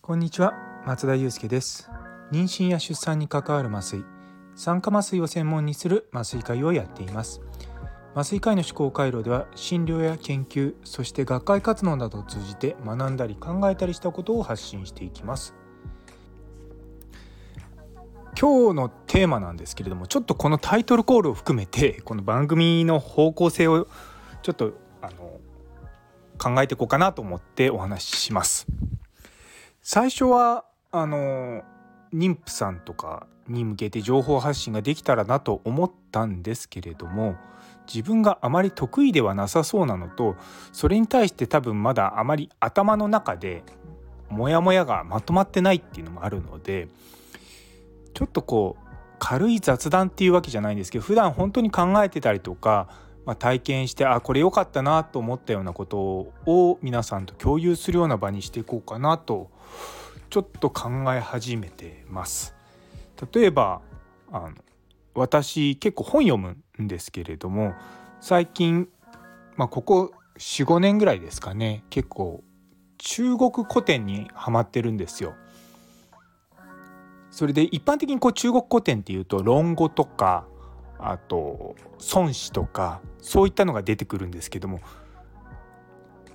こんにちは松田祐介です。妊娠や出産に関わる麻酔酸化麻酔を専門にする麻酔会をやっています。麻酔科医の思考回路では診療や研究そして学会活動などを通じて学んだり考えたりしたことを発信していきます。今日のテーマなんですけれどもちょっとこのタイトルコールを含めてこの番組の方向性をちょっとあの考えていこうかなと思ってお話しします。最初はあの妊婦さんとかに向けて情報発信ができたらなと思ったんですけれども自分があまり得意ではなさそうなのとそれに対して多分まだあまり頭の中でモヤモヤがまとまってないっていうのもあるのでちょっとこう軽い雑談っていうわけじゃないんですけど普段本当に考えてたりとか、まあ、体験してあこれ良かったなと思ったようなことを皆さんと共有するような場にしていこうかなとちょっと考え始めてます。例えばあの私結構本読むんですけれども最近、まあ、ここ45年ぐらいですかね結構中国古典にはまってるんですよ。それで一般的にこう中国古典っていうと論語とかあと孫子とかそういったのが出てくるんですけども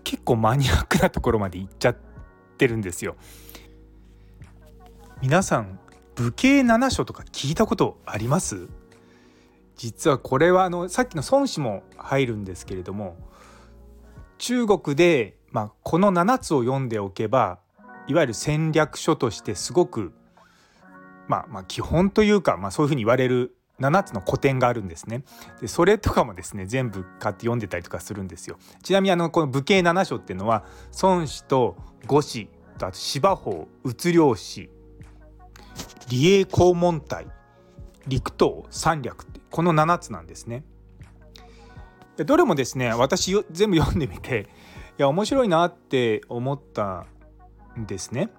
結構マニアックなところまで行っちゃってるんですよ。皆さん武家七書とか聞いたことあります？実はこれはあのさっきの孫子も入るんですけれども中国で、まあ、この7つを読んでおけばいわゆる戦略書としてすごく、まあ、まあ基本というか、まあ、そういうふうに言われる7つの古典があるんですね。でそれとかもですね全部買って読んでたりとかするんですよ。ちなみにあのこの武家七書っていうのは孫子と呉子とあと芝法鬱量史理栄黄門体陸東三略ってこの7つなんですねで。どれもですね私全部読んでみていや面白いなって思ったんですね。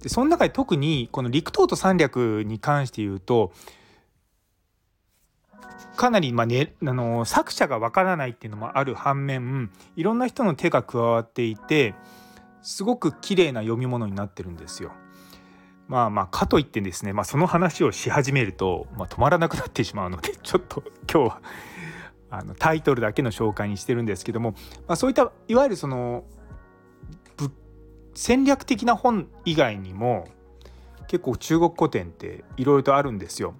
でその中で特にこの陸東と三略に関して言うとかなりまあ、ね、あの作者がわからないっていうのもある反面いろんな人の手が加わっていてすごく綺麗な読み物になってるんですよ。まあまあかといってですね、まあ、その話をし始めると、まあ、止まらなくなってしまうので ちょっと今日はあのタイトルだけの紹介にしてるんですけども、まあ、そういったいわゆるその戦略的な本以外にも結構中国古典っていろいろとあるんですよ。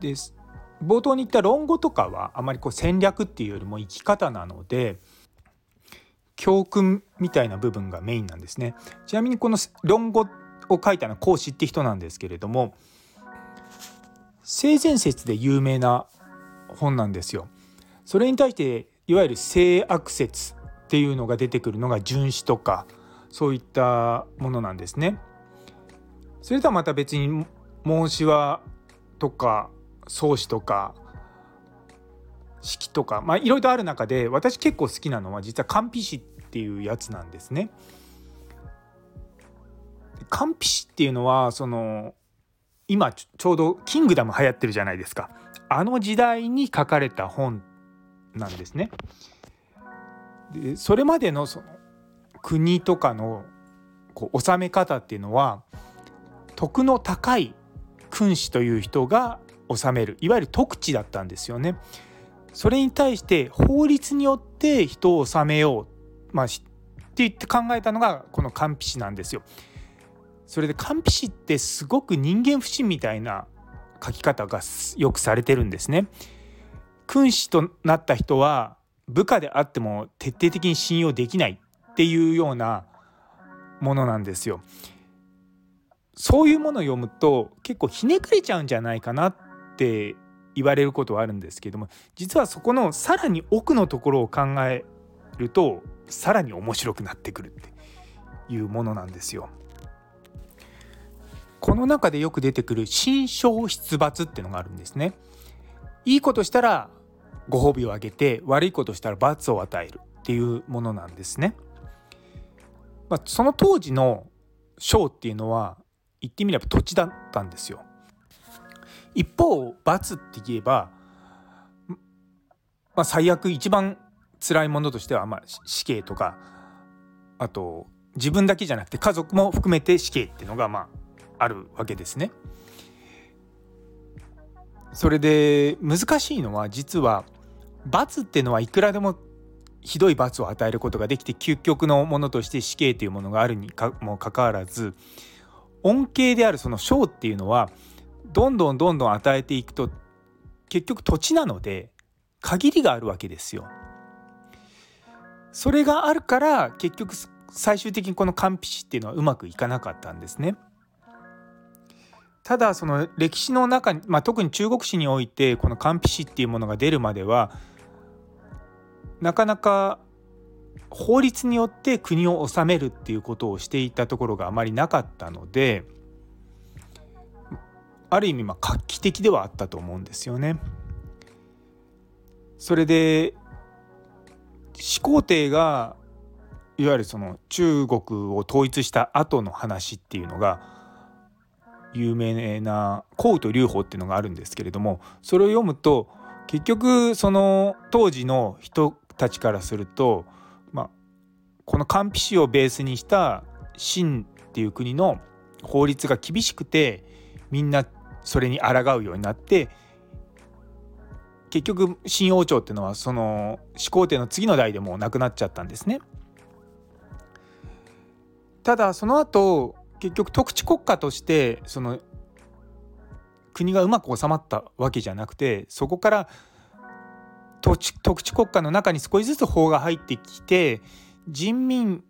で冒頭に言った論語とかはあまりこう戦略っていうよりも生き方なので教訓みたいな部分がメインなんですね。ちなみにこの論語を書いたのは孔子って人なんですけれども性善説で有名な本なんですよ。それに対していわゆる性悪説っていうのが出てくるのが荀子とかそういったものなんですね。それとはまた別に孟子はとか宗子とか式とかまあいろいろある中で私結構好きなのは実は官費詩っていうやつなんですね。官費詩っていうのはその今ちょうど「キングダム」流行ってるじゃないですかあの時代に書かれた本なんですね。でそれまでのその国とかのこう治め方っていうのは徳の高い君主という人が治めるいわゆる徳地だったんですよね。それに対して法律によって人を治めよう、まあ、って言って考えたのがこの官費詩なんですよ。それで官費詩ってすごく人間不信みたいな書き方がよくされてるんですね。君主となった人は部下であっても徹底的に信用できないっていうようなものなんですよ。そういうものを読むと結構ひねくれちゃうんじゃないかなっって言われることはあるんですけども実はそこのさらに奥のところを考えるとさらに面白くなってくるっていうものなんですよ。この中でよく出てくる心象出罰っていうのがあるんですね。いいことしたらご褒美をあげて悪いことしたら罰を与えるっていうものなんですね。まあ、その当時の章っていうのは言ってみれば土地だったんですよ。一方罰って言えば、まあ、最悪一番辛いものとしては、まあ、死刑とかあと自分だけじゃなくて家族も含めて死刑っていうのがまああるわけですね。それで難しいのは実は罰っていうのはいくらでもひどい罰を与えることができて究極のものとして死刑というものがあるにかもかかわらず恩恵であるその賞っていうのはどんどんどんどん与えていくと結局土地なので限りがあるわけですよ。それがあるから結局最終的にこの完備死っていうのはうまくいかなかったんですね。ただその歴史の中に、まあ、特に中国史においてこの完備死っていうものが出るまではなかなか法律によって国を治めるっていうことをしていたところがあまりなかったのである意味ま画期的ではあったと思うんですよね。それで始皇帝がいわゆるその中国を統一した後の話っていうのが有名な「孔と劉邦」っていうのがあるんですけれどもそれを読むと結局その当時の人たちからすると、まあ、この官費史をベースにした秦っていう国の法律が厳しくてみんなそれに抗うようになって結局新王朝っていうのはその始皇帝の次の代でもう亡くなっちゃったんですね。ただその後結局特地国家としてその国がうまく収まったわけじゃなくてそこから特地国家の中に少しずつ法が入ってきて人民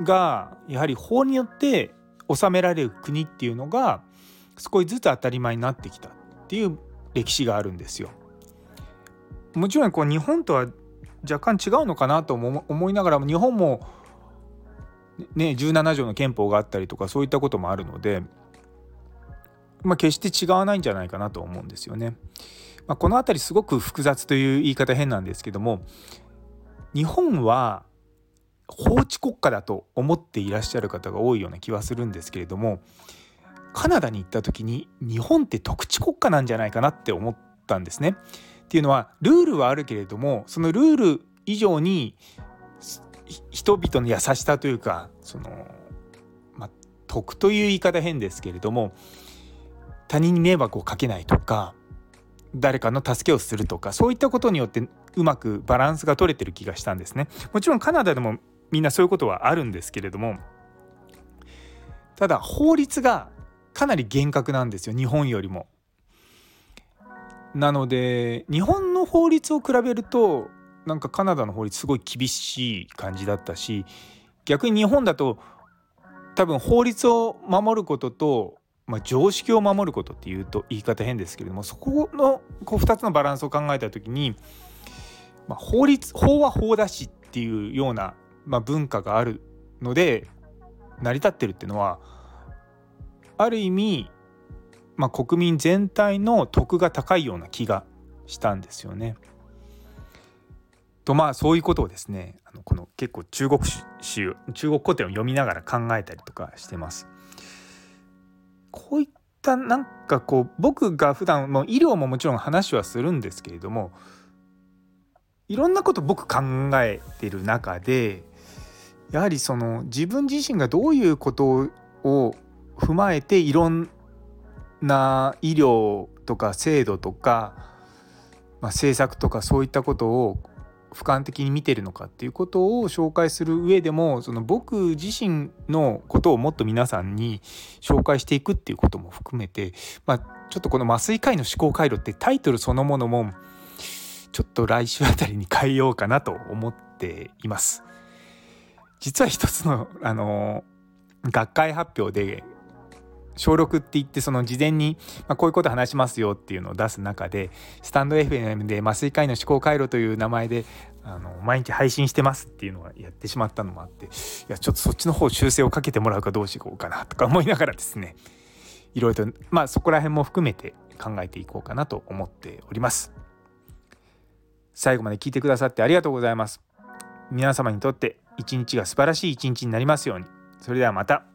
がやはり法によって治められる国っていうのが少しずつ当たり前になってきたっていう歴史があるんですよ。もちろんこう日本とは若干違うのかなと思いながらも日本もね17条の憲法があったりとかそういったこともあるので、まあ、決して違わないんじゃないかなと思うんですよね。まあ、この辺りすごく複雑という言い方変なんですけども日本は法治国家だと思っていらっしゃる方が多いような気はするんですけれどもカナダに行った時に日本って特地国家なんじゃないかなって思ったんですね。っていうのはルールはあるけれどもそのルール以上に人々の優しさというかその、まあ、徳という言い方変ですけれども他人に迷惑をかけないとか誰かの助けをするとかそういったことによってうまくバランスが取れてる気がしたんですね。もちろんカナダでもみんなそういうことはあるんですけれどもただ法律がかなり厳格なんですよ日本よりも。なので日本の法律を比べるとなんかカナダの法律すごい厳しい感じだったし逆に日本だと多分法律を守ることと、まあ、常識を守ることっていうと言い方変ですけれどもそこのこう2つのバランスを考えた時に、まあ、法律法は法だしっていうような、まあ、文化があるので成り立ってるっていうのはある意味、まあ、国民全体の得が高いような気がしたんですよね。とまあそういうことをですねあのこの結構中国史中国古典を読みながら考えたりとかしてます。こういったなんかこう僕が普段もう医療ももちろん話はするんですけれどもいろんなこと僕考えてる中でやはりその自分自身がどういうことを踏まえていろんな医療とか制度とか、まあ、政策とかそういったことを俯瞰的に見てるのかっていうことを紹介する上でもその僕自身のことをもっと皆さんに紹介していくっていうことも含めて、まあ、ちょっとこの「麻酔科医の思考回路」ってタイトルそのものもちょっと来週あたりに変えようかなと思っています。実は一つのあの学会発表で小6って言ってその事前に、ま、こういうこと話しますよっていうのを出す中でスタンド FM で麻酔科医の思考回路という名前であの毎日配信してますっていうのはやってしまったのもあっていやちょっとそっちの方修正をかけてもらうかどうしようかなとか思いながらですねいろいろとまあそこら辺も含めて考えていこうかなと思っております。最後まで聞いてくださってありがとうございます。皆様にとって一日が素晴らしい一日になりますように。それではまた。